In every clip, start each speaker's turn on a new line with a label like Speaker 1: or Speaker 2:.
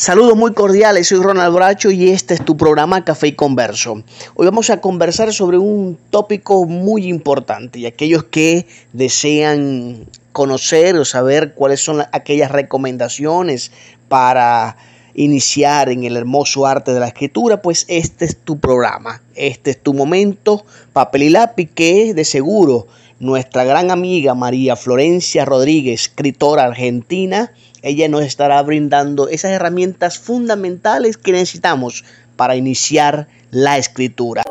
Speaker 1: Saludos muy cordiales, soy Ronald Bracho y este es tu programa Café y Converso. Hoy vamos a conversar sobre un tópico muy importante y aquellos que desean conocer o saber cuáles son aquellas recomendaciones para iniciar en el hermoso arte de la escritura, pues este es tu programa, este es tu momento, papel y lápiz que de seguro nuestra gran amiga María Florencia Rodríguez, escritora argentina, ella nos estará brindando esas herramientas fundamentales que necesitamos para iniciar la escritura.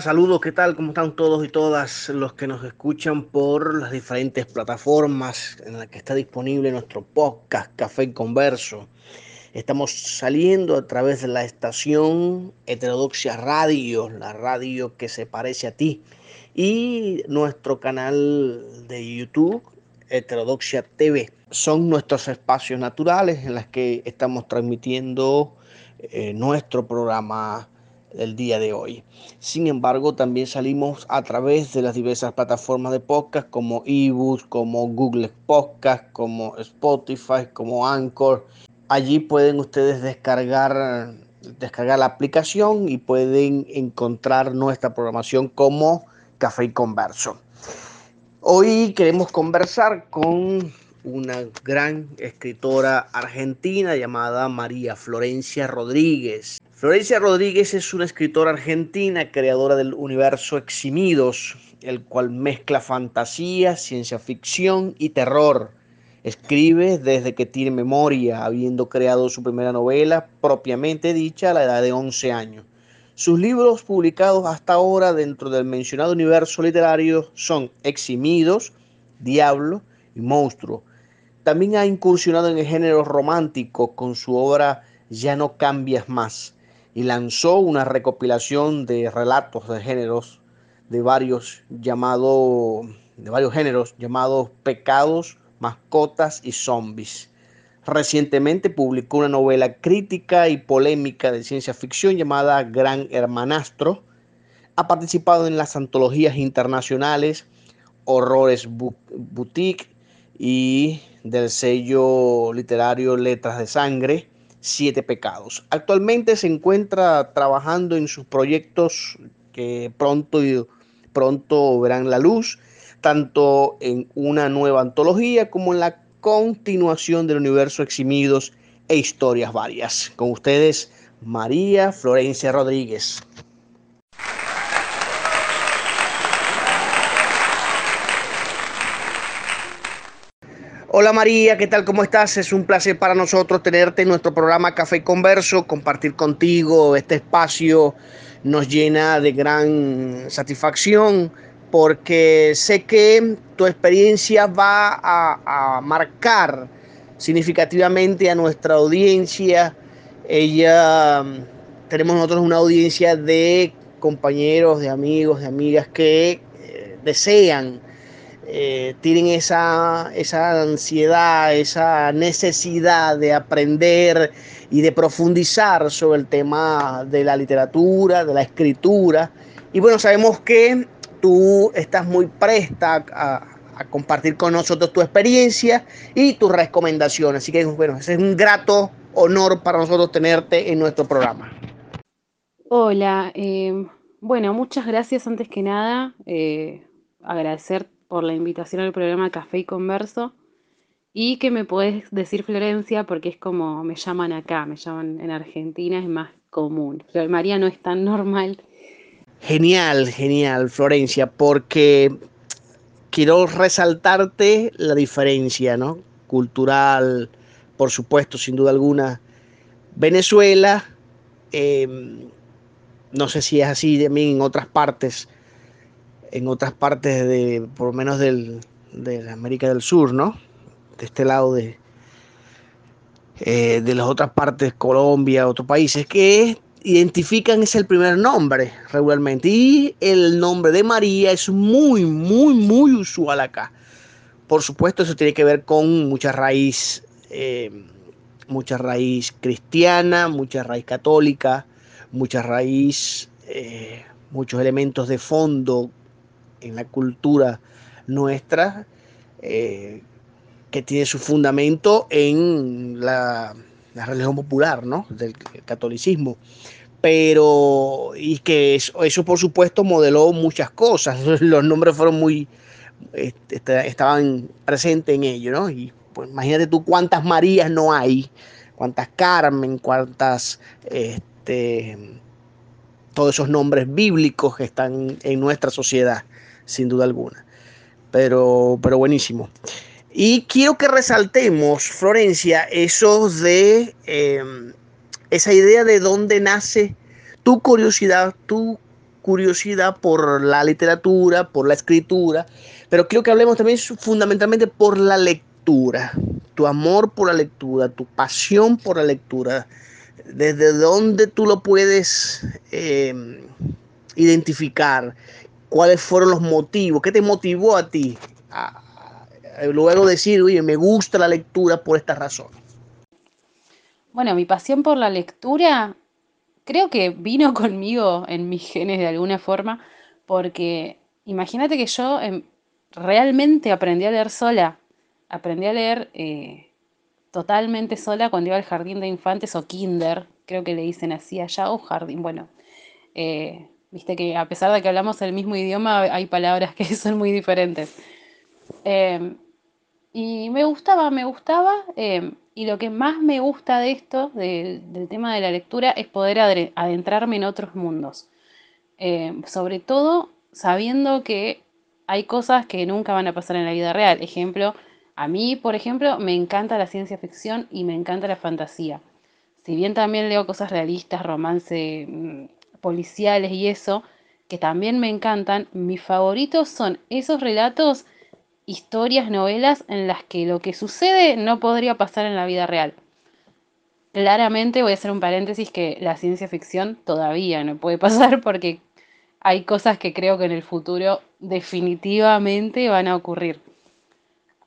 Speaker 1: Saludos, ¿qué tal? ¿Cómo están todos y todas los que nos escuchan por las diferentes plataformas en las que está disponible nuestro podcast Café Converso? Estamos saliendo a través de la estación Heterodoxia Radio, la radio que se parece a ti, y nuestro canal de YouTube Heterodoxia TV. Son nuestros espacios naturales en los que estamos transmitiendo eh, nuestro programa el día de hoy. Sin embargo, también salimos a través de las diversas plataformas de podcast como eBooks, como Google Podcast, como Spotify, como Anchor. Allí pueden ustedes descargar, descargar la aplicación y pueden encontrar nuestra programación como Café y Converso. Hoy queremos conversar con una gran escritora argentina llamada María Florencia Rodríguez. Florencia Rodríguez es una escritora argentina, creadora del universo Eximidos, el cual mezcla fantasía, ciencia ficción y terror. Escribe desde que tiene memoria, habiendo creado su primera novela propiamente dicha a la edad de 11 años. Sus libros publicados hasta ahora dentro del mencionado universo literario son Eximidos, Diablo y Monstruo. También ha incursionado en el género romántico con su obra Ya no cambias más y lanzó una recopilación de relatos de géneros de varios llamados de varios géneros llamados Pecados, Mascotas y Zombies. Recientemente publicó una novela crítica y polémica de ciencia ficción llamada Gran Hermanastro. Ha participado en las antologías internacionales Horrores Boutique y del sello literario Letras de Sangre Siete Pecados. Actualmente se encuentra trabajando en sus proyectos que pronto, pronto verán la luz, tanto en una nueva antología como en la continuación del universo Eximidos e historias varias. Con ustedes, María Florencia Rodríguez. Hola María, ¿qué tal? ¿Cómo estás? Es un placer para nosotros tenerte en nuestro programa Café Converso, compartir contigo este espacio nos llena de gran satisfacción porque sé que tu experiencia va a, marcar significativamente a nuestra audiencia. Ella, tenemos nosotros una audiencia de compañeros, de amigos, de amigas que eh, desean eh, tienen esa, esa ansiedad, esa necesidad de aprender y de profundizar sobre el tema de la literatura, de la escritura. Y bueno, sabemos que tú estás muy presta a, compartir con nosotros tu experiencia y tus recomendaciones. Así que bueno, es un grato honor para nosotros tenerte en nuestro programa.
Speaker 2: Hola, eh, bueno, muchas gracias antes que nada. Eh, por la invitación al programa Café y Converso. Y que me puedes decir Florencia porque es como me llaman acá, me llaman en Argentina, es más común. Pero María no es tan normal.
Speaker 1: Genial, genial, Florencia, porque quiero resaltarte la diferencia, ¿no? Cultural, por supuesto, sin duda alguna. Venezuela, em, no sé si es así también en otras partes, en otras partes de, por lo menos del, de América del Sur, ¿no? De este lado de, eh, de las otras partes, Colombia, otros países, que identifican es el primer nombre regularmente. Y el nombre de María es muy, muy, muy usual acá. Por supuesto, eso tiene que ver con mucha raíz, eh, mucha raíz cristiana, mucha raíz católica, mucha raíz, eh, muchos elementos de fondo en la cultura nuestra eh, que tiene su fundamento en la la religión popular, ¿no? Del catolicismo. Pero, y que eso, por supuesto modeló muchas cosas. Los nombres fueron muy, este, estaban presentes en ello, ¿no? Y pues imagínate tú cuántas Marías no hay, cuántas Carmen, cuántas, este, todos esos nombres bíblicos que están en nuestra sociedad, sin duda alguna. Pero, pero buenísimo. Y quiero que resaltemos, Florencia, eso de em, esa idea de dónde nace tu curiosidad, tu curiosidad por la literatura, por la escritura, pero quiero que hablemos también fundamentalmente por la lectura, tu amor por la lectura, tu pasión por la lectura, desde dónde tú lo puedes em, identificar, cuáles fueron los motivos, qué te motivó a ti a, eh, luego decir, oye, me gusta la lectura por esta razón?
Speaker 2: Bueno, mi pasión por la lectura creo que vino conmigo en mis genes de alguna forma, porque imagínate que yo em, realmente aprendí a leer sola, aprendí a leer eh, totalmente sola cuando iba al jardín de infantes o kinder, creo que le dicen así allá, o jardín, bueno, eh, viste que a pesar de que hablamos el mismo idioma, hay palabras que son muy diferentes. Em, y me gustaba, me gustaba. Em, y lo que más me gusta de esto, del tema de la lectura, es poder adentrarme en otros mundos. Em, sobre todo sabiendo que hay cosas que nunca van a pasar en la vida real. Ejemplo, a mí, por ejemplo, me encanta la ciencia ficción y me encanta la fantasía. Si bien también leo cosas realistas, romance, mm, policiales y eso, que también me encantan, mis favoritos son esos relatos historias, novelas en las que lo que sucede no podría pasar en la vida real. Claramente voy a hacer un paréntesis que la ciencia ficción todavía no puede pasar porque hay cosas que creo que en el futuro definitivamente van a ocurrir.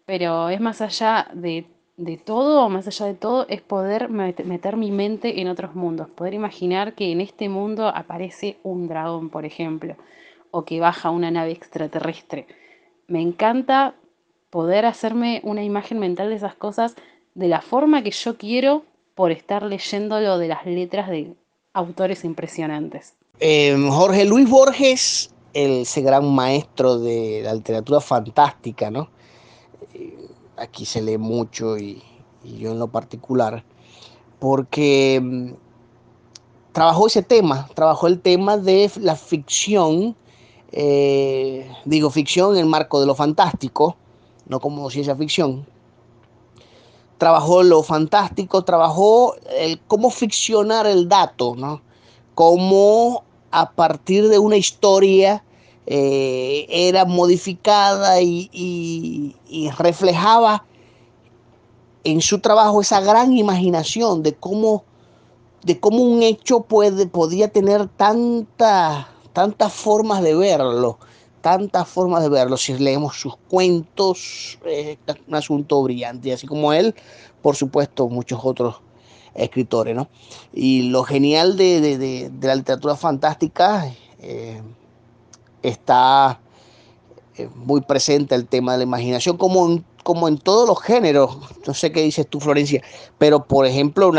Speaker 2: Pero es más allá de, de todo, más allá de todo, es poder meter mi mente en otros mundos, poder imaginar que en este mundo aparece un dragón, por ejemplo, o que baja una nave extraterrestre me encanta poder hacerme una imagen mental de esas cosas de la forma que yo quiero por estar leyéndolo de las letras de autores impresionantes.
Speaker 1: Em, Jorge Luis Borges, ese gran maestro de la literatura fantástica, ¿no? Aquí se lee mucho y, yo en lo particular, porque em, trabajó ese tema, trabajó el tema de la ficción eh, digo ficción en el marco de lo fantástico, no como ciencia ficción. Trabajó lo fantástico, trabajó cómo ficcionar el dato, ¿no? Cómo a partir de una historia eh, era modificada y, reflejaba en su trabajo esa gran imaginación de cómo, de cómo un hecho puede, podía tener tanta tantas formas de verlo, tantas formas de verlo. Si leemos sus cuentos, es un asunto brillante, así como él, por supuesto, muchos otros escritores, ¿no? Y lo genial de, la literatura fantástica eh, está eh, muy presente el tema de la imaginación, como en, como en todos los géneros. No sé qué dices tú, Florencia, pero por ejemplo,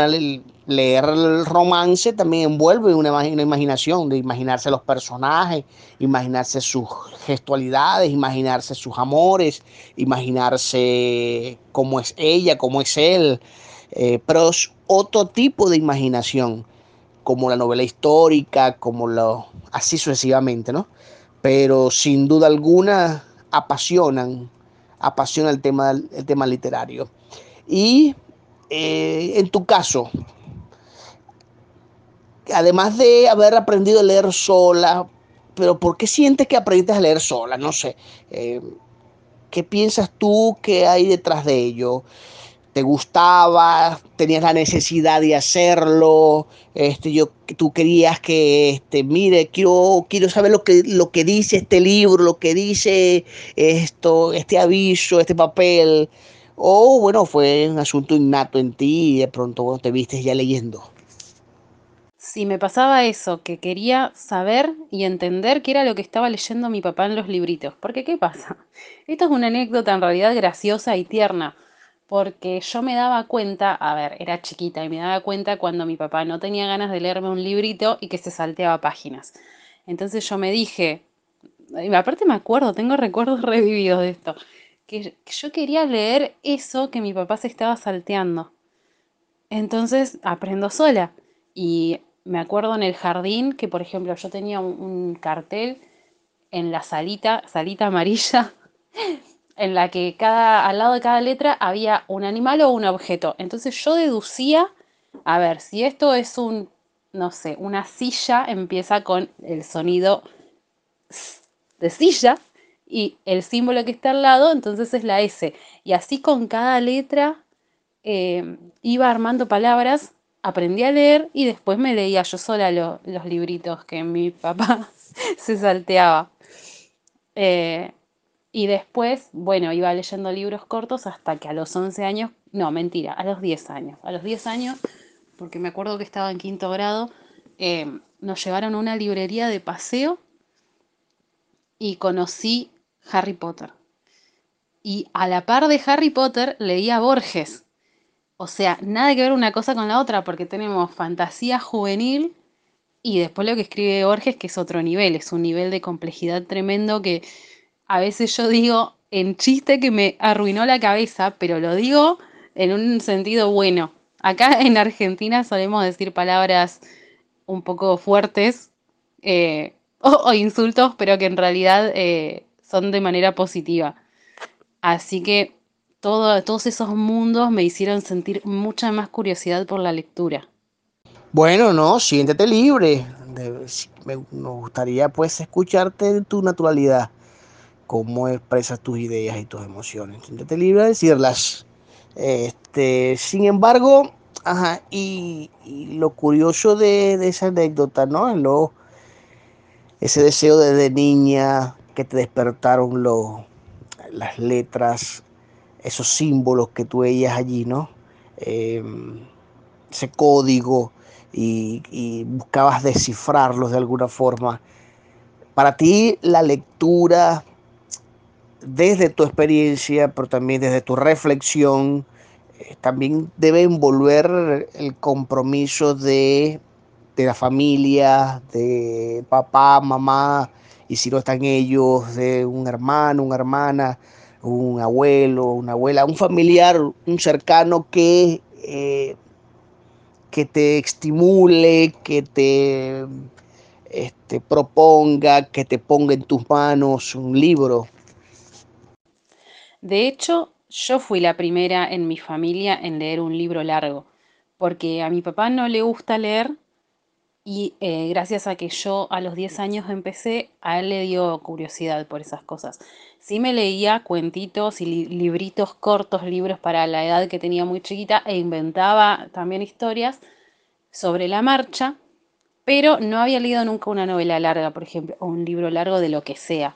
Speaker 1: leer el romance también envuelve una, una, imaginación, de imaginarse los personajes, imaginarse sus gestualidades, imaginarse sus amores, imaginarse cómo es ella, cómo es él, eh, pero es otro tipo de imaginación, como la novela histórica, como lo, así sucesivamente, ¿no? Pero sin duda alguna apasionan, apasiona el tema, el tema literario. Y eh, en tu caso, además de haber aprendido a leer sola, pero ¿por qué sientes que aprendiste a leer sola? No sé. Eh, ¿Qué piensas tú que hay detrás de ello? Te gustaba, tenías la necesidad de hacerlo, este, yo, tú querías que, este, mire, quiero, quiero saber lo que, lo que dice este libro, lo que dice esto, este aviso, este papel, o bueno, fue un asunto innato en ti y de pronto te viste ya leyendo.
Speaker 2: Si me pasaba eso, que quería saber y entender qué era lo que estaba leyendo mi papá en los libritos. Porque, ¿qué pasa? Esto es una anécdota en realidad graciosa y tierna. Porque yo me daba cuenta, a ver, era chiquita y me daba cuenta cuando mi papá no tenía ganas de leerme un librito y que se salteaba páginas. Entonces yo me dije, y aparte me acuerdo, tengo recuerdos revividos de esto, que yo quería leer eso que mi papá se estaba salteando. Entonces aprendo sola. Y me acuerdo en el jardín que, por ejemplo, yo tenía un, cartel en la salita, salita amarilla, en la que cada, al lado de cada letra había un animal o un objeto. Entonces yo deducía, a ver, si esto es un, no sé, una silla, empieza con el sonido de silla y el símbolo que está al lado, entonces es la S. Y así con cada letra eh, iba armando palabras aprendí a leer y después me leía yo sola los libritos que mi papá se salteaba. Eh, y después, bueno, iba leyendo libros cortos hasta que a los 11 años, no, mentira, a los 10 años. A los 10 años, porque me acuerdo que estaba en quinto grado, eh, nos llevaron a una librería de paseo y conocí Harry Potter. Y a la par de Harry Potter leía Borges. O sea, nada que ver una cosa con la otra, porque tenemos fantasía juvenil y después lo que escribe Borges, que es otro nivel, es un nivel de complejidad tremendo que a veces yo digo en chiste que me arruinó la cabeza, pero lo digo en un sentido bueno. Acá en Argentina solemos decir palabras un poco fuertes eh, o, insultos, pero que en realidad eh, son de manera positiva. Así que todos esos mundos me hicieron sentir mucha más curiosidad por la lectura.
Speaker 1: Bueno, no, siéntete libre. me, nos gustaría pues escucharte en tu naturalidad, cómo expresas tus ideas y tus emociones. Siéntete libre de decirlas. Este, sin embargo, ajá, y, lo curioso de, esa anécdota, ¿no? Lo, ese deseo de, niña que te despertaron las letras esos símbolos que tú veías allí, ¿no? Em, ese código y, buscabas descifrarlos de alguna forma. Para ti la lectura, desde tu experiencia, pero también desde tu reflexión, eh, también debe envolver el compromiso de, de la familia, de papá, mamá, y si no están ellos, de un hermano, una hermana, un abuelo, una abuela, un familiar, un cercano que, eh, que te estimule, que te este, proponga, que te ponga en tus manos un libro.
Speaker 2: De hecho, yo fui la primera en mi familia en leer un libro largo, porque a mi papá no le gusta leer y eh, gracias a que yo a los 10 años empecé, a él le dio curiosidad por esas cosas. Sí me leía cuentitos y libritos cortos, libros para la edad que tenía muy chiquita e inventaba también historias sobre la marcha, pero no había leído nunca una novela larga, por ejemplo, o un libro largo de lo que sea.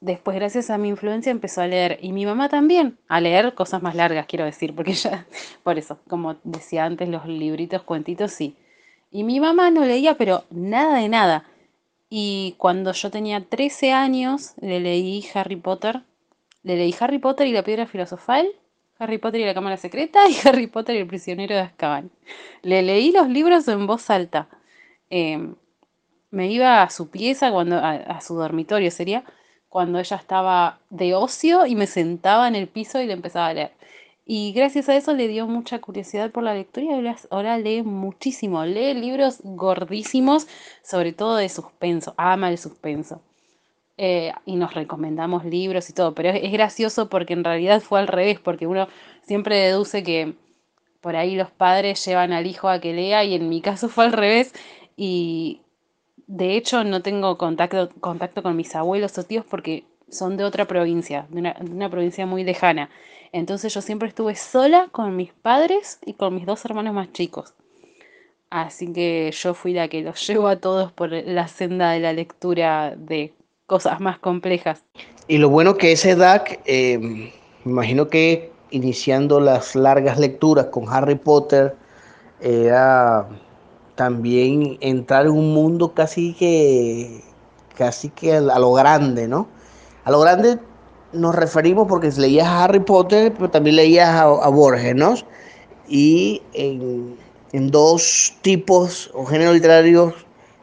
Speaker 2: Después, gracias a mi influencia, empezó a leer, y mi mamá también, a leer cosas más largas, quiero decir, porque ya, por eso, como decía antes, los libritos, cuentitos, sí y mi mamá no leía, pero nada de nada. Y cuando yo tenía 13 años, le leí Harry Potter. Le leí Harry Potter y la piedra filosofal, Harry Potter y la cámara secreta y Harry Potter y el prisionero de Azkaban. Le leí los libros en voz alta. Em, me iba a su pieza, cuando, a su dormitorio sería, cuando ella estaba de ocio y me sentaba en el piso y le empezaba a leer. Y gracias a eso le dio mucha curiosidad por la lectura y ahora lee muchísimo. Lee libros gordísimos, sobre todo de suspenso. Ama el suspenso. Eh, y nos recomendamos libros y todo. Pero es, gracioso porque en realidad fue al revés, porque uno siempre deduce que por ahí los padres llevan al hijo a que lea y en mi caso fue al revés. Y de hecho no tengo contacto, contacto con mis abuelos o tíos porque son de otra provincia, de una, provincia muy lejana. Entonces yo siempre estuve sola con mis padres y con mis dos hermanos más chicos. Así que yo fui la que los llevo a todos por la senda de la lectura de cosas más complejas.
Speaker 1: Y lo bueno que esa edad, eh, me imagino que iniciando las largas lecturas con Harry Potter, era también entrar en un mundo casi que, casi que a lo grande, ¿no? A lo grande nos referimos porque leías a Harry Potter, pero también leías a, Borges, ¿no? Y en, en, dos tipos o géneros literarios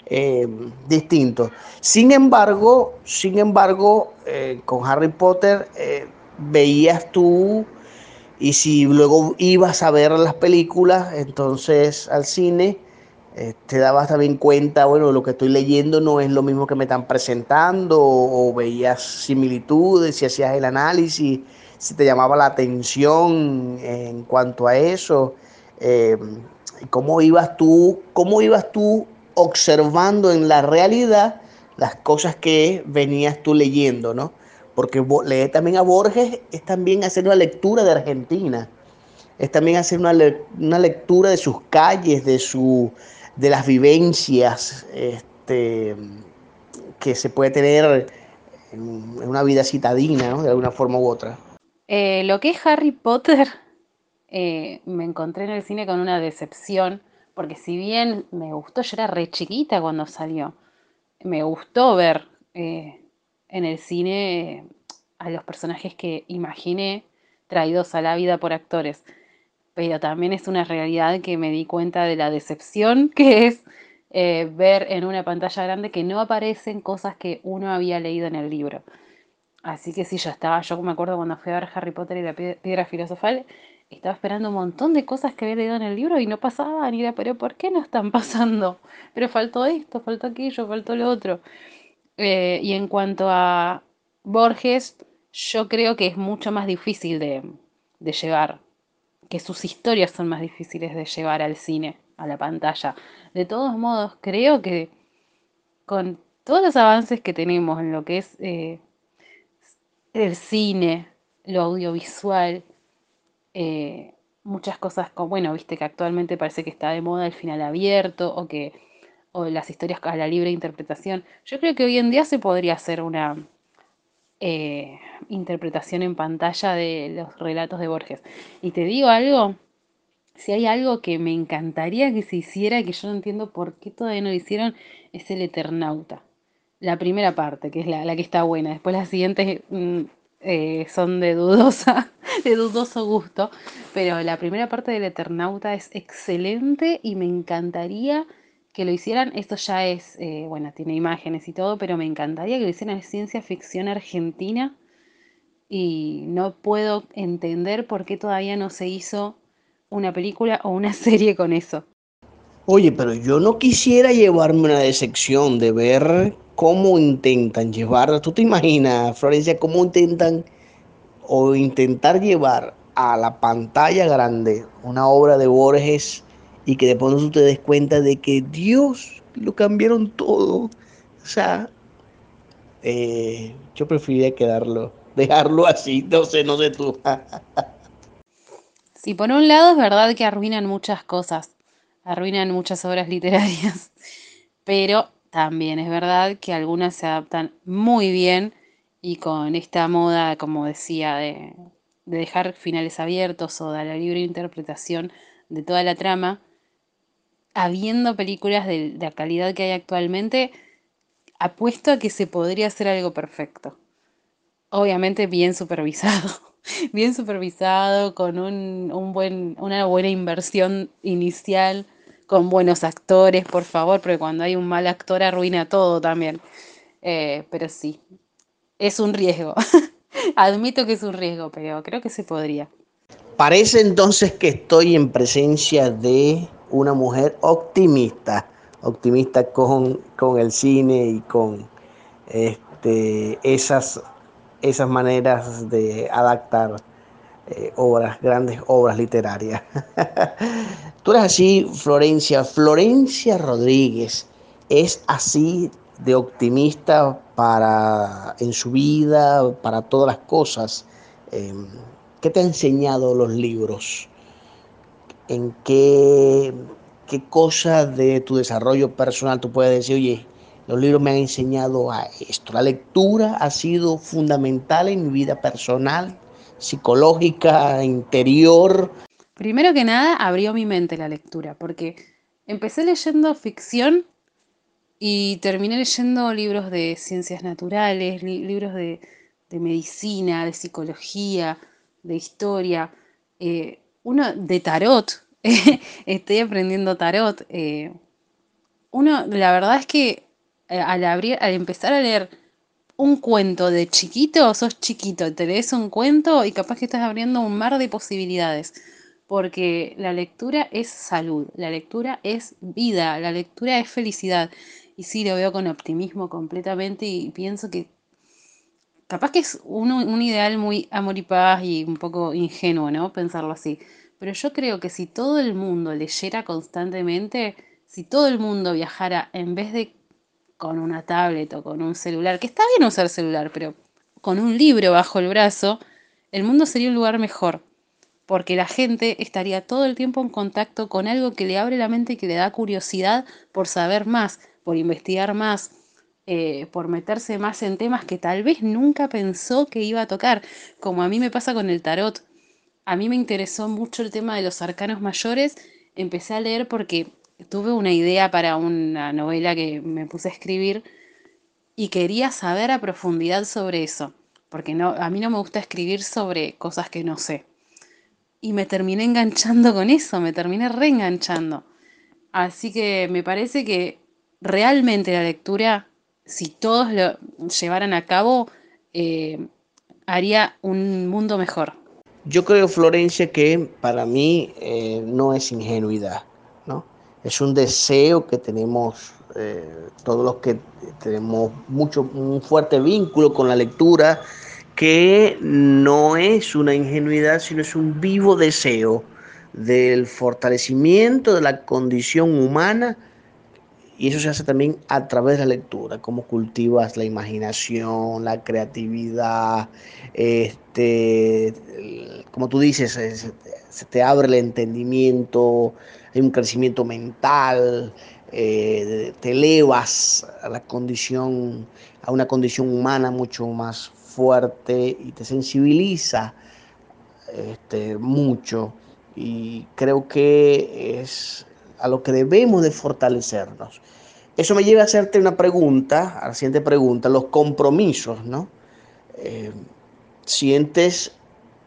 Speaker 1: eh, distintos. Sin embargo, sin embargo, eh, con Harry Potter eh, veías tú, y si luego ibas a ver las películas, entonces al cine, eh, te dabas también cuenta, bueno, lo que estoy leyendo no es lo mismo que me están presentando, o, veías similitudes, si hacías el análisis, si te llamaba la atención en cuanto a eso, eh, cómo ibas tú, cómo ibas tú observando en la realidad las cosas que venías tú leyendo, ¿no? Porque leer también a Borges es también hacer una lectura de Argentina, es también hacer una, una lectura de sus calles, de, su, de las vivencias este, que se puede tener en, una vida citadina, de alguna forma u otra.
Speaker 2: Eh, lo que es Harry Potter, eh, me encontré en el cine con una decepción, porque si bien me gustó, yo era re chiquita cuando salió, me gustó ver eh, en el cine a los personajes que imaginé traídos a la vida por actores pero también es una realidad que me di cuenta de la decepción que es eh, ver en una pantalla grande que no aparecen cosas que uno había leído en el libro. Así que sí, yo estaba, yo me acuerdo cuando fui a ver Harry Potter y la piedra filosofal, estaba esperando un montón de cosas que había leído en el libro y no pasaban, y era, pero ¿por qué no están pasando? Pero faltó esto, faltó aquello, faltó lo otro. Eh, y en cuanto a Borges, yo creo que es mucho más difícil de, de llevar que sus historias son más difíciles de llevar al cine, a la pantalla. De todos modos, creo que con todos los avances que tenemos en lo que es eh, el cine, lo audiovisual, eh, muchas cosas como, bueno, viste que actualmente parece que está de moda el final abierto o que o las historias a la libre interpretación. Yo creo que hoy en día se podría hacer una eh, interpretación en pantalla de los relatos de Borges. Y te digo algo, si hay algo que me encantaría que se hiciera, que yo no entiendo por qué todavía no lo hicieron, es el Eternauta. La primera parte, que es la, la que está buena. Después las siguientes mm, eh, son de dudosa, de dudoso gusto. Pero la primera parte del Eternauta es excelente y me encantaría que lo hicieran, esto ya es, eh, bueno, tiene imágenes y todo, pero me encantaría que lo hicieran en ciencia ficción argentina y no puedo entender por qué todavía no se hizo una película o una serie con eso.
Speaker 1: Oye, pero yo no quisiera llevarme una decepción de ver cómo intentan llevar, tú te imaginas, Florencia, cómo intentan o intentar llevar a la pantalla grande una obra de Borges y que de pronto te des cuenta de que Dios lo cambiaron todo. O sea, eh, yo preferiría quedarlo, dejarlo así, no sé, no sé tú.
Speaker 2: sí, por un lado es verdad que arruinan muchas cosas, arruinan muchas obras literarias, pero también es verdad que algunas se adaptan muy bien y con esta moda, como decía, de, de dejar finales abiertos o de la libre interpretación de toda la trama, habiendo películas de, la calidad que hay actualmente, apuesto a que se podría hacer algo perfecto. Obviamente bien supervisado, bien supervisado, con un, un buen, una buena inversión inicial, con buenos actores, por favor, porque cuando hay un mal actor arruina todo también. Eh, pero sí, es un riesgo. Admito que es un riesgo, pero creo que se podría.
Speaker 1: Parece entonces que estoy en presencia de una mujer optimista, optimista con, con el cine y con este, esas, esas maneras de adaptar eh, obras, grandes obras literarias. Tú eres así, Florencia. Florencia Rodríguez es así de optimista para en su vida, para todas las cosas. Em, ¿Qué te han enseñado los libros? ¿En qué, qué cosas de tu desarrollo personal tú puedes decir, oye, los libros me han enseñado a esto? La lectura ha sido fundamental en mi vida personal, psicológica, interior.
Speaker 2: Primero que nada, abrió mi mente la lectura, porque empecé leyendo ficción y terminé leyendo libros de ciencias naturales, libros de, medicina, de psicología, de historia, eh, uno de tarot. Estoy aprendiendo tarot. Eh, uno, la verdad es que eh, al, abrir, al empezar a leer un cuento de chiquito, sos chiquito, te lees un cuento y capaz que estás abriendo un mar de posibilidades. Porque la lectura es salud, la lectura es vida, la lectura es felicidad. Y sí, lo veo con optimismo completamente y pienso que capaz que es un, ideal muy amor y paz y un poco ingenuo, ¿no? Pensarlo así. Pero yo creo que si todo el mundo leyera constantemente, si todo el mundo viajara en vez de con una tablet o con un celular, que está bien usar celular, pero con un libro bajo el brazo, el mundo sería un lugar mejor, porque la gente estaría todo el tiempo en contacto con algo que le abre la mente y que le da curiosidad por saber más, por investigar más, eh, por meterse más en temas que tal vez nunca pensó que iba a tocar, como a mí me pasa con el tarot. A mí me interesó mucho el tema de los arcanos mayores, empecé a leer porque tuve una idea para una novela que me puse a escribir y quería saber a profundidad sobre eso, porque no, a mí no me gusta escribir sobre cosas que no sé. Y me terminé enganchando con eso, me terminé reenganchando. Así que me parece que realmente la lectura, si todos lo llevaran a cabo, eh, haría un mundo mejor.
Speaker 1: Yo creo, Florencia, que para mí eh, no es ingenuidad, ¿no? Es un deseo que tenemos eh, todos los que tenemos mucho, un fuerte vínculo con la lectura, que no es una ingenuidad, sino es un vivo deseo del fortalecimiento de la condición humana y eso se hace también a través de la lectura, cómo cultivas la imaginación, la creatividad, este, como tú dices, se te abre el entendimiento, hay un crecimiento mental, eh, te elevas a la condición, a una condición humana mucho más fuerte y te sensibiliza este, mucho. Y creo que es a lo que debemos de fortalecernos. Eso me lleva a hacerte una pregunta, a la siguiente pregunta, los compromisos, ¿no? Eh, ¿Sientes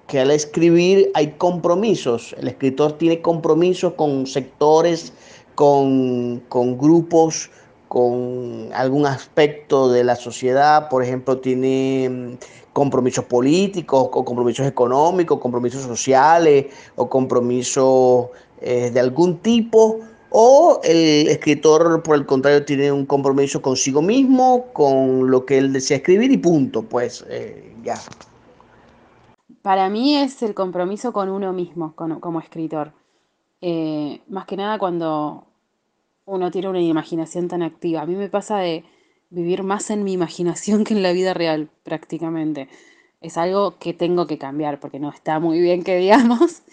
Speaker 1: que al escribir hay compromisos. El escritor tiene compromisos con sectores, con, grupos, con algún aspecto de la sociedad, por ejemplo, tiene mm, compromisos políticos, o compromisos económicos, compromisos sociales, o compromisos eh, de algún tipo, o el escritor, por el contrario, tiene un compromiso consigo mismo, con lo que él desea escribir y punto, pues eh, ya.
Speaker 2: Para mí es el compromiso con uno mismo como escritor. Eh, más que nada cuando uno tiene una imaginación tan activa. A mí me pasa de vivir más en mi imaginación que en la vida real, prácticamente. Es algo que tengo que cambiar porque no está muy bien que digamos.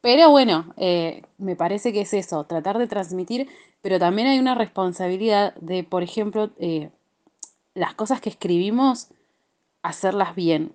Speaker 2: pero bueno, eh, me parece que es eso, tratar de transmitir, pero también hay una responsabilidad de, por ejemplo, las cosas que escribimos, hacerlas bien.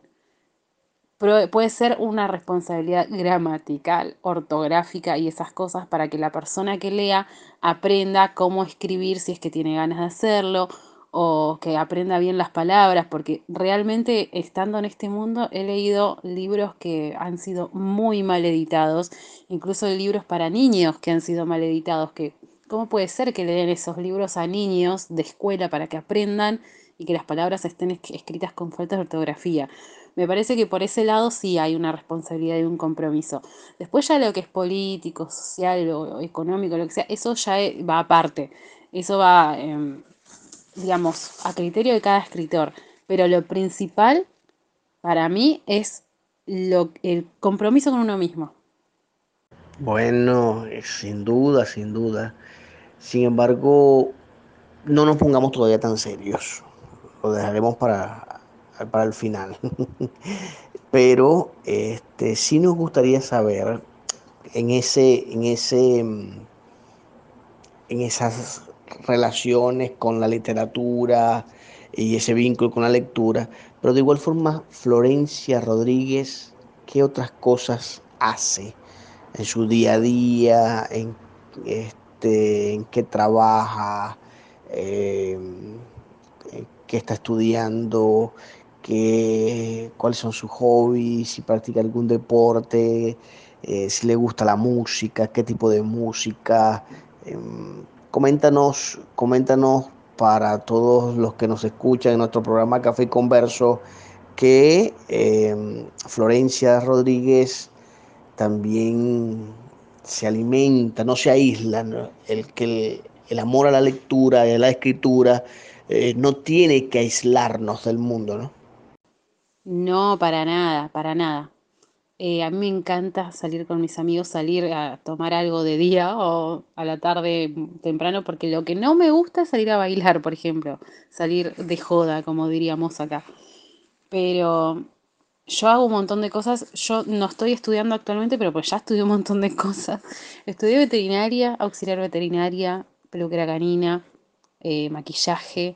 Speaker 2: Puede ser una responsabilidad gramatical, ortográfica y esas cosas para que la persona que lea aprenda cómo escribir si es que tiene ganas de hacerlo o que aprenda bien las palabras, porque realmente estando en este mundo he leído libros que han sido muy mal editados, incluso libros para niños que han sido mal editados, que ¿cómo puede ser que le den esos libros a niños de escuela para que aprendan y que las palabras estén escritas con falta de ortografía? Me parece que por ese lado sí hay una responsabilidad y un compromiso. Después ya lo que es político, social o económico, lo que sea, eso ya e, va aparte. Eso va, em, digamos, a criterio de cada escritor. Pero lo principal para mí es lo, el compromiso con uno mismo.
Speaker 1: Bueno, sin duda, sin duda. Sin embargo, no nos pongamos todavía tan serios. Lo dejaremos para, para el final. Pero este, sí nos gustaría saber en ese, en ese, en esas relaciones con la literatura y ese vínculo con la lectura, pero de igual forma Florencia Rodríguez, ¿qué otras cosas hace en su día a día, en, este, en qué trabaja, eh, qué está estudiando, cuáles son sus hobbies, si practica algún deporte, eh, si le gusta la música, qué tipo de música. Em, coméntanos, coméntanos para todos los que nos escuchan en nuestro programa Café y Converso que em, Florencia Rodríguez también se alimenta, no se aísla, el que el, amor a la lectura y a la escritura eh, no tiene que aislarnos del mundo, ¿no?
Speaker 2: No, para nada, para nada. Eh, a mí me encanta salir con mis amigos, salir a tomar algo de día o a la tarde temprano, porque lo que no me gusta es salir a bailar, por ejemplo, salir de joda, como diríamos acá. Pero yo hago un montón de cosas, yo no estoy estudiando actualmente, pero pues ya estudié un montón de cosas. Estudié veterinaria, auxiliar veterinaria, peluquera canina, eh, maquillaje,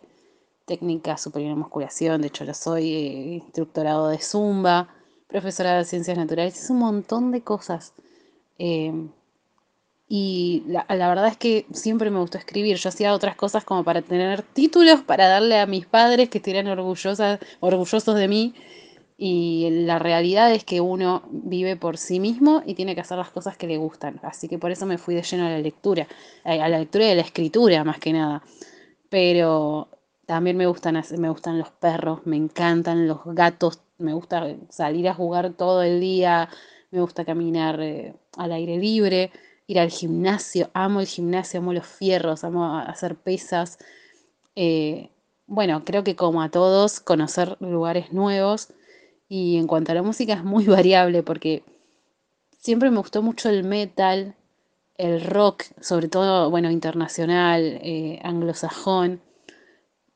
Speaker 2: técnica superior en musculación, de hecho lo soy, eh, instructorado de zumba profesora de ciencias naturales, es un montón de cosas. Eh, y la, verdad es que siempre me gustó escribir. Yo hacía otras cosas como para tener títulos, para darle a mis padres que estuvieran orgullosas, orgullosos de mí. Y la realidad es que uno vive por sí mismo y tiene que hacer las cosas que le gustan. Así que por eso me fui de lleno a la lectura, a la lectura y a la escritura más que nada. Pero también me gustan, me gustan los perros, me encantan los gatos, me gusta salir a jugar todo el día, me gusta caminar eh, al aire libre, ir al gimnasio, amo el gimnasio, amo los fierros, amo hacer pesas. Eh, bueno, creo que como a todos, conocer lugares nuevos. Y en cuanto a la música es muy variable porque siempre me gustó mucho el metal, el rock, sobre todo, bueno, internacional, eh, anglosajón.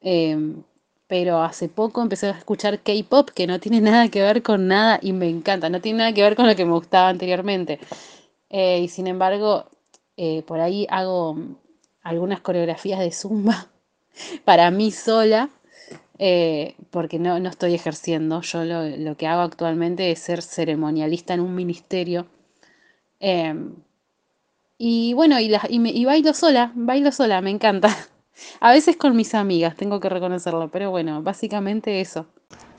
Speaker 2: Em, pero hace poco empecé a escuchar K-pop que no tiene nada que ver con nada y me encanta, no tiene nada que ver con lo que me gustaba anteriormente. Eh, y sin embargo, eh, por ahí hago algunas coreografías de zumba para mí sola, eh, porque no, estoy ejerciendo. Yo lo, que hago actualmente es ser ceremonialista en un ministerio. Em, y bueno, y, y bailo sola, bailo sola, me encanta. A veces con mis amigas, tengo que reconocerlo, pero bueno, básicamente eso.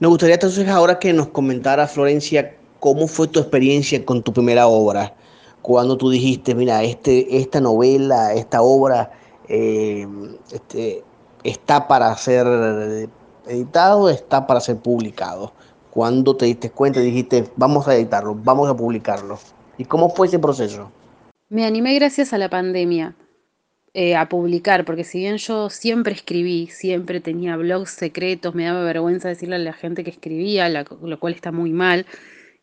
Speaker 1: Nos gustaría entonces ahora que nos comentara, Florencia, cómo fue tu experiencia con tu primera obra. Cuando tú dijiste, mira, este, esta novela, esta obra eh, este, está para ser editado, está para ser publicado. Cuando te diste cuenta y dijiste, vamos a editarlo, vamos a publicarlo. ¿Y cómo fue ese proceso?
Speaker 2: Me animé gracias a la pandemia. Eh, a publicar, porque si bien yo siempre escribí, siempre tenía blogs secretos, me daba vergüenza decirle a la gente que escribía, lo cual está muy mal,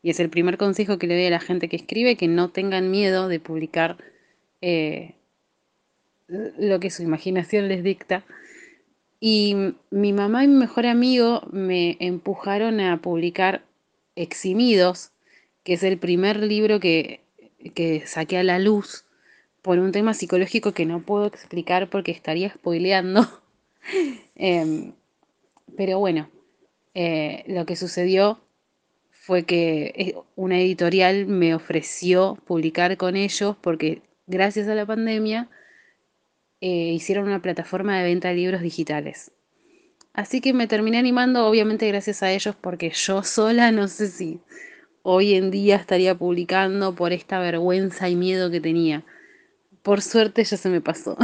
Speaker 2: y es el primer consejo que le doy a la gente que escribe, que no tengan miedo de publicar eh, lo que su imaginación les dicta. Y mi mamá y mi mejor amigo me empujaron a publicar Eximidos, que es el primer libro que, que saqué a la luz por un tema psicológico que no puedo explicar porque estaría spoileando. Em, pero bueno, eh, lo que sucedió fue que eh, una editorial me ofreció publicar con ellos porque gracias a la pandemia eh, hicieron una plataforma de venta de libros digitales. Así que me terminé animando, obviamente gracias a ellos, porque yo sola no sé si hoy en día estaría publicando por esta vergüenza y miedo que tenía. Por suerte ya se me pasó.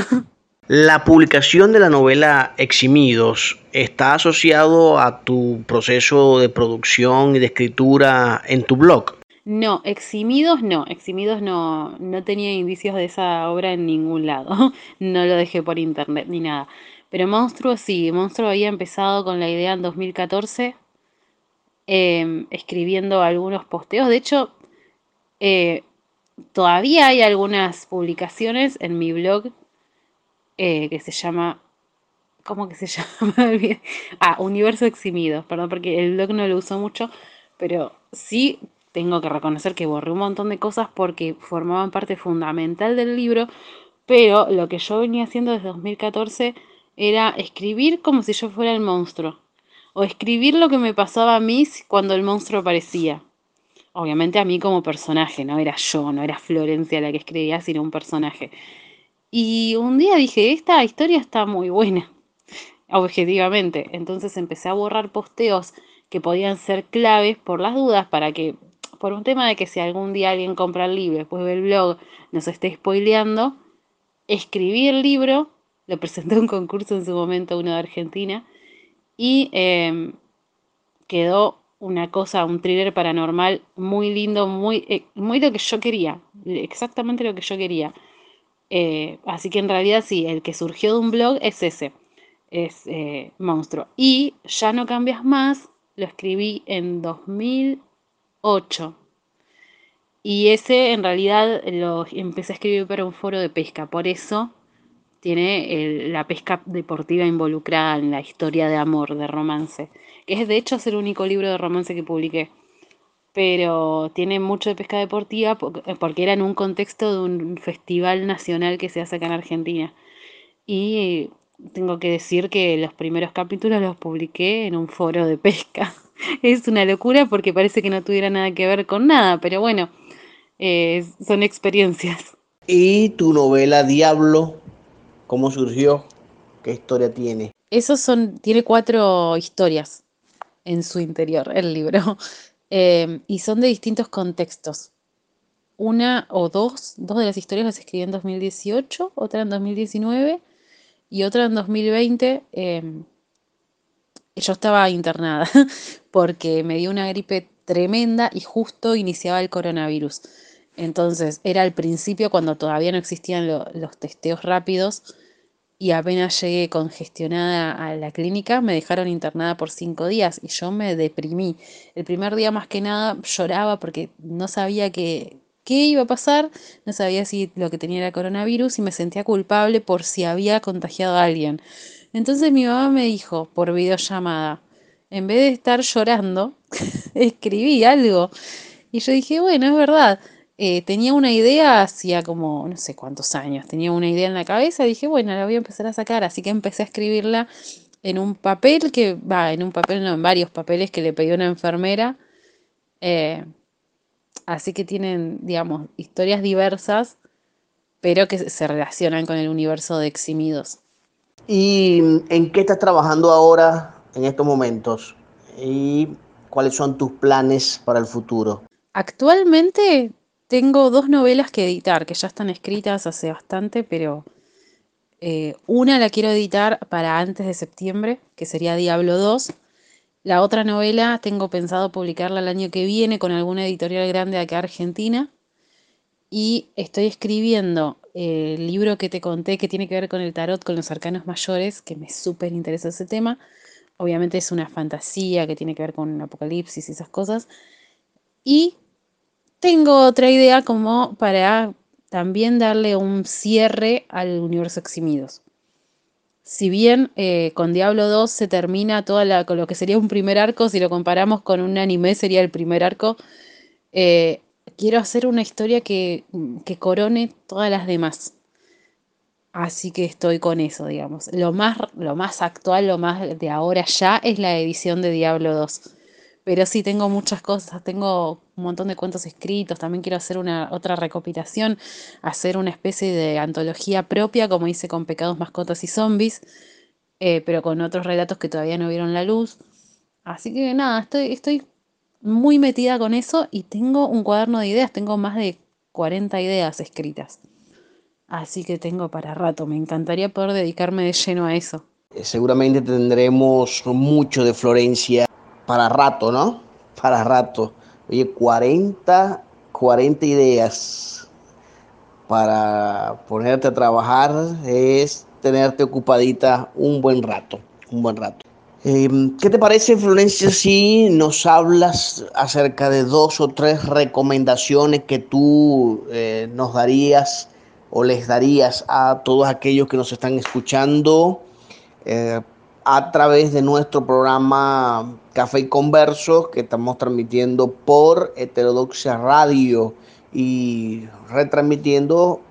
Speaker 1: La publicación de la novela Eximidos está asociado a tu proceso de producción y de escritura en tu blog.
Speaker 2: No, Eximidos no, Eximidos no, no tenía indicios de esa obra en ningún lado. No lo dejé por internet ni nada. Pero Monstruo sí, Monstruo había empezado con la idea en 2014, em, escribiendo algunos posteos. De hecho, eh, todavía hay algunas publicaciones en mi blog eh, que se llama ¿cómo que se llama? ah, Universo Eximidos, perdón, porque el blog no lo uso mucho, pero sí tengo que reconocer que borré un montón de cosas porque formaban parte fundamental del libro, pero lo que yo venía haciendo desde 2014 era escribir como si yo fuera el monstruo, o escribir lo que me pasaba a mí cuando el monstruo aparecía. Obviamente a mí como personaje, no era yo, no era Florencia la que escribía, sino un personaje. Y un día dije, esta historia está muy buena, objetivamente. Entonces empecé a borrar posteos que podían ser claves por las dudas para que, por un tema de que si algún día alguien compra el libro, después ve el blog, nos esté spoileando, escribí el libro, lo presenté a un concurso en su momento, uno de Argentina, y em, quedó una cosa, un thriller paranormal muy lindo, muy, eh, muy lo que yo quería, exactamente lo que yo quería. Eh, así que en realidad sí, el que surgió de un blog es ese, es eh, Monstruo. Y Ya no cambias más, lo escribí en 2008. Y ese en realidad lo empecé a escribir para un foro de pesca, por eso tiene la pesca deportiva involucrada en la historia de amor, de romance, es de hecho el único libro de romance que publiqué pero tiene mucho de pesca deportiva eh, porque era en un contexto de un festival nacional que se hace acá en Argentina. Y tengo que decir que los primeros capítulos los publiqué en un foro de pesca. Es una locura porque parece que no tuviera nada que ver con nada, pero bueno, eh, son experiencias.
Speaker 1: ¿Y tu novela Diablo? ¿Cómo surgió? ¿Qué historia tiene?
Speaker 2: Esos son, tiene cuatro historias en su interior, el libro. Em, y son de distintos contextos. Una o dos, dos de las historias las escribí en 2018, otra en 2019 y otra en 2020. Em, yo estaba internada porque me dio una gripe tremenda y justo iniciaba el coronavirus. Entonces era al principio cuando todavía no existían los testeos rápidos y apenas llegué congestionada a la clínica, me dejaron internada por cinco días y yo me deprimí. El primer día más que nada lloraba porque no sabía qué, qué iba a pasar, no sabía si lo que tenía era coronavirus y me sentía culpable por si había contagiado a alguien. Entonces mi mamá me dijo por videollamada, en vez de estar llorando, escribí algo. Y yo dije, bueno, es verdad. Eh, tenía una idea hacía como no sé cuántos años, tenía una idea en la cabeza y dije, bueno, la voy a empezar a sacar, así que empecé a escribirla en un papel que, va, en un papel, no, en varios papeles que le pedí una enfermera. Eh, así que tienen, digamos, historias diversas, pero que se relacionan con el universo de Eximidos.
Speaker 1: ¿Y en qué estás trabajando ahora en estos momentos? ¿Y cuáles son tus planes para el futuro?
Speaker 2: Actualmente tengo dos novelas que editar, que ya están escritas hace bastante, pero eh, una la quiero editar para antes de septiembre, que sería Diablo 2. La otra novela tengo pensado publicarla el año que viene con alguna editorial grande de acá Argentina. Y estoy escribiendo eh, el libro que te conté que tiene que ver con el tarot, con los arcanos mayores, que me súper interesa ese tema. Obviamente es una fantasía que tiene que ver con apocalipsis y esas cosas. Y tengo otra idea como para también darle un cierre al universo Eximidos. Si bien eh, con Diablo 2 se termina toda la, con lo que sería un primer arco, si lo comparamos con un anime sería el primer arco, eh, quiero hacer una historia que, que corone todas las demás. Así que estoy con eso, digamos. Lo más, lo más actual, lo más de ahora ya es la edición de Diablo 2. Pero sí, tengo muchas cosas, tengo un montón de cuentos escritos, también quiero hacer una otra recopilación, hacer una especie de antología propia, como hice con Pecados, Mascotas y Zombies, eh, pero con otros relatos que todavía no vieron la luz. Así que nada, estoy, estoy muy metida con eso y tengo un cuaderno de ideas, tengo más de 40 ideas escritas. Así que tengo para rato, me encantaría poder dedicarme de lleno a eso.
Speaker 1: Eh, seguramente tendremos mucho de Florencia para rato, ¿no? Para rato. Oye, 40, 40 ideas para ponerte a trabajar es tenerte ocupadita un buen rato, un buen rato. Em, ¿Qué te parece, Florencia, si nos hablas acerca de dos o tres recomendaciones que tú eh, nos darías o les darías a todos aquellos que nos están escuchando eh, a través de nuestro programa Café y Conversos que estamos transmitiendo por Heterodoxia Radio. Y retransmitiendo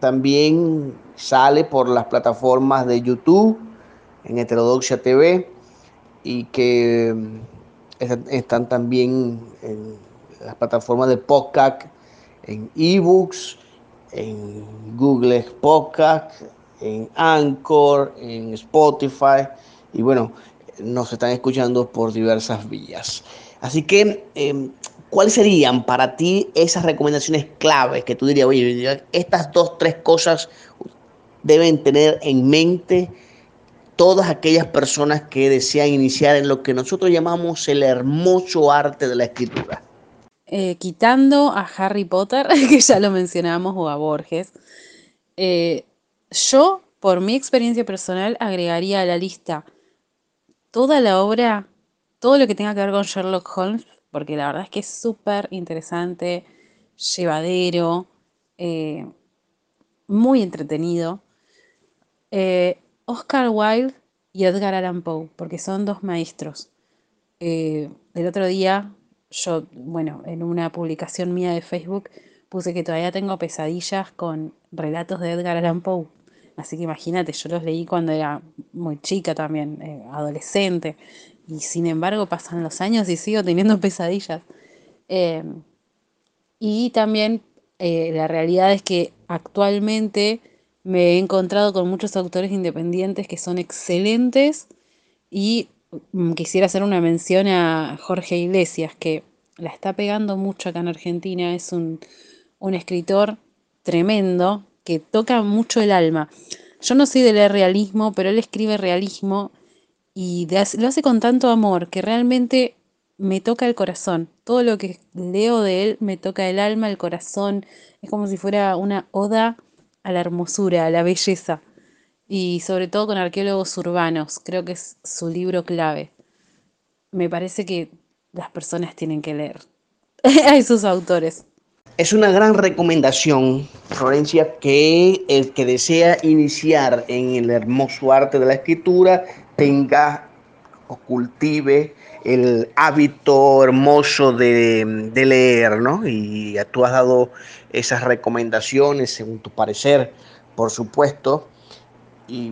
Speaker 1: también sale por las plataformas de YouTube en Heterodoxia TV y que están también en las plataformas de podcast, en ebooks, en Google Podcast, en Anchor, en Spotify y bueno, nos están escuchando por diversas vías. Así que, em, ¿cuáles serían para ti esas recomendaciones claves que tú dirías, oye, estas dos, tres cosas deben tener en mente todas aquellas personas que desean iniciar en lo que nosotros llamamos el hermoso arte de la escritura?
Speaker 2: Eh, quitando a Harry Potter, que ya lo mencionamos, o a Borges, eh, yo, por mi experiencia personal, agregaría a la lista toda la obra, todo lo que tenga que ver con Sherlock Holmes, porque la verdad es que es súper interesante, llevadero, eh, muy entretenido. Oscar Wilde y Edgar Allan Poe, porque son dos maestros. el otro día yo, bueno, en una publicación mía de Facebook puse que todavía tengo pesadillas con relatos de Edgar Allan Poe. Así que imagínate, yo los leí cuando era muy chica también, eh, adolescente, y sin embargo pasan los años y sigo teniendo pesadillas. Em, y también eh, la realidad es que actualmente me he encontrado con muchos autores independientes que son excelentes y Mm, quisiera hacer una mención a Jorge Iglesias, que la está pegando mucho acá en Argentina. Es un, escritor tremendo que toca mucho el alma. Yo no soy de leer realismo, pero él escribe realismo y lo hace con tanto amor que realmente me toca el corazón. Todo lo que leo de él me toca el alma, el corazón. Es como si fuera una oda a la hermosura, a la belleza y sobre todo con arqueólogos urbanos. Creo que es su libro clave. Me parece que las personas tienen que leer a esos autores.
Speaker 1: Es una gran recomendación, Florencia, que el que desea iniciar en el hermoso arte de la escritura tenga o cultive el hábito hermoso de, leer, ¿no? Y tú has dado esas recomendaciones según tu parecer, por supuesto, y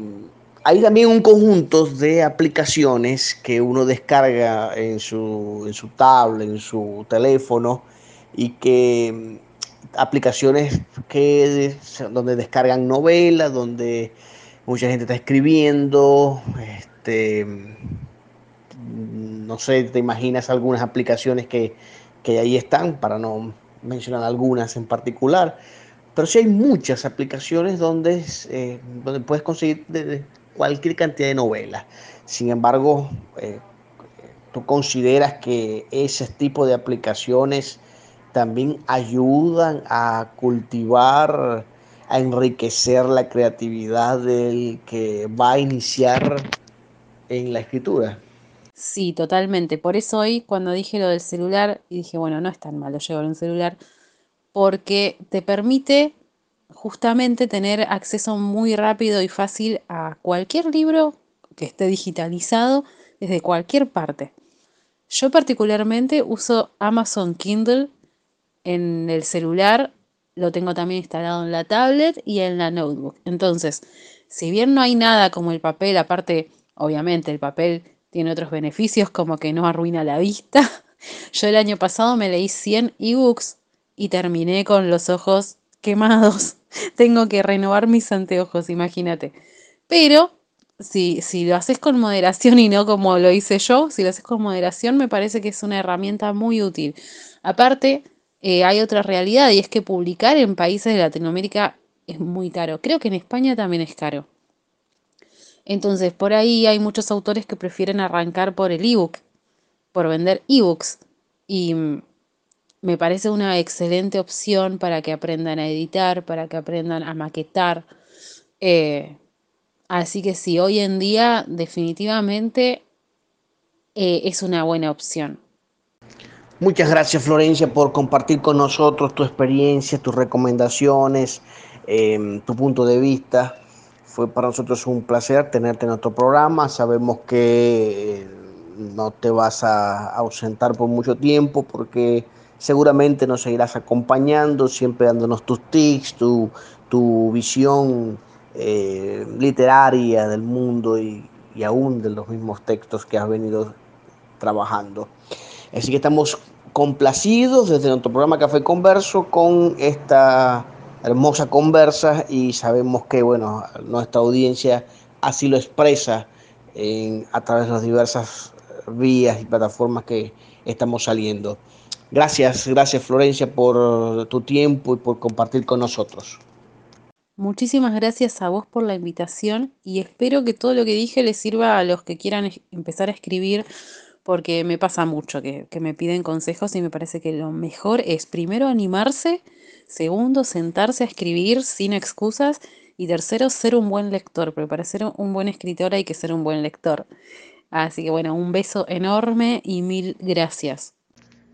Speaker 1: hay también un conjunto de aplicaciones que uno descarga en su, en su tablet, en su teléfono, y que mm, aplicaciones que donde descargan novelas, donde mucha gente está escribiendo, este, mm, no sé, te imaginas algunas aplicaciones que, que ahí están, para no mencionar algunas en particular pero sí hay muchas aplicaciones donde, eh, donde puedes conseguir cualquier cantidad de novelas. Sin embargo, eh, tú consideras que ese tipo de aplicaciones también ayudan a cultivar, a enriquecer la creatividad del que va a iniciar en la escritura.
Speaker 2: Sí, totalmente. Por eso hoy cuando dije lo del celular, y dije, bueno, no es tan malo llevar un celular, porque te permite justamente tener acceso muy rápido y fácil a cualquier libro que esté digitalizado desde cualquier parte. Yo particularmente uso Amazon Kindle en el celular, lo tengo también instalado en la tablet y en la notebook. Entonces, si bien no hay nada como el papel, aparte, obviamente el papel tiene otros beneficios como que no arruina la vista. Yo el año pasado me leí 100 ebooks y terminé con los ojos quemados. Tengo que renovar mis anteojos, imagínate. Pero si, si lo haces con moderación y no como lo hice yo, si lo haces con moderación, me parece que es una herramienta muy útil. Aparte, eh, hay otra realidad y es que publicar en países de Latinoamérica es muy caro. Creo que en España también es caro. Entonces, por ahí hay muchos autores que prefieren arrancar por el ebook, por vender ebooks. Y me parece una excelente opción para que aprendan a editar, para que aprendan a maquetar. Eh, así que sí, hoy en día definitivamente eh, es una buena opción.
Speaker 1: Muchas gracias Florencia por compartir con nosotros tu experiencia, tus recomendaciones, em, tu punto de vista. Fue para nosotros un placer tenerte en nuestro programa. Sabemos que no te vas a ausentar por mucho tiempo porque seguramente nos seguirás acompañando, siempre dándonos tus tics, tu, tu visión eh, literaria del mundo y, y aún de los mismos textos que has venido trabajando. Así que estamos complacidos desde nuestro programa Café Converso con esta hermosa conversa y sabemos que bueno, nuestra audiencia así lo expresa a través de las diversas vías y plataformas que estamos saliendo. Gracias, gracias Florencia por tu tiempo y por compartir con nosotros.
Speaker 2: Muchísimas gracias a vos por la invitación y espero que todo lo que dije les sirva a los que quieran empezar a escribir porque me pasa mucho que, que, me piden consejos y me parece que lo mejor es primero animarse, segundo sentarse a escribir sin excusas y tercero ser un buen lector, porque para ser un buen escritor hay que ser un buen lector. Así que bueno, un beso enorme y mil gracias.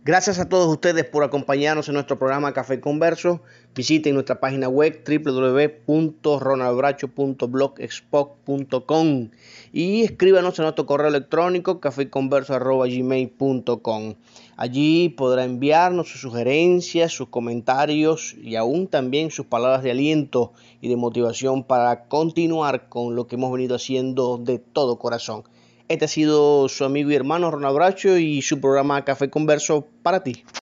Speaker 1: Gracias a todos ustedes por acompañarnos en nuestro programa Café Converso. Visiten nuestra página web www.ronalbracho.blogspot.com y escríbanos en nuestro correo electrónico cafeconverso.gmail.com. Allí podrá enviarnos sus sugerencias, sus comentarios y aún también sus palabras de aliento y de motivación para continuar con lo que hemos venido haciendo de todo corazón. Este ha sido su amigo y hermano Ronald Bracho y su programa Café Converso para ti.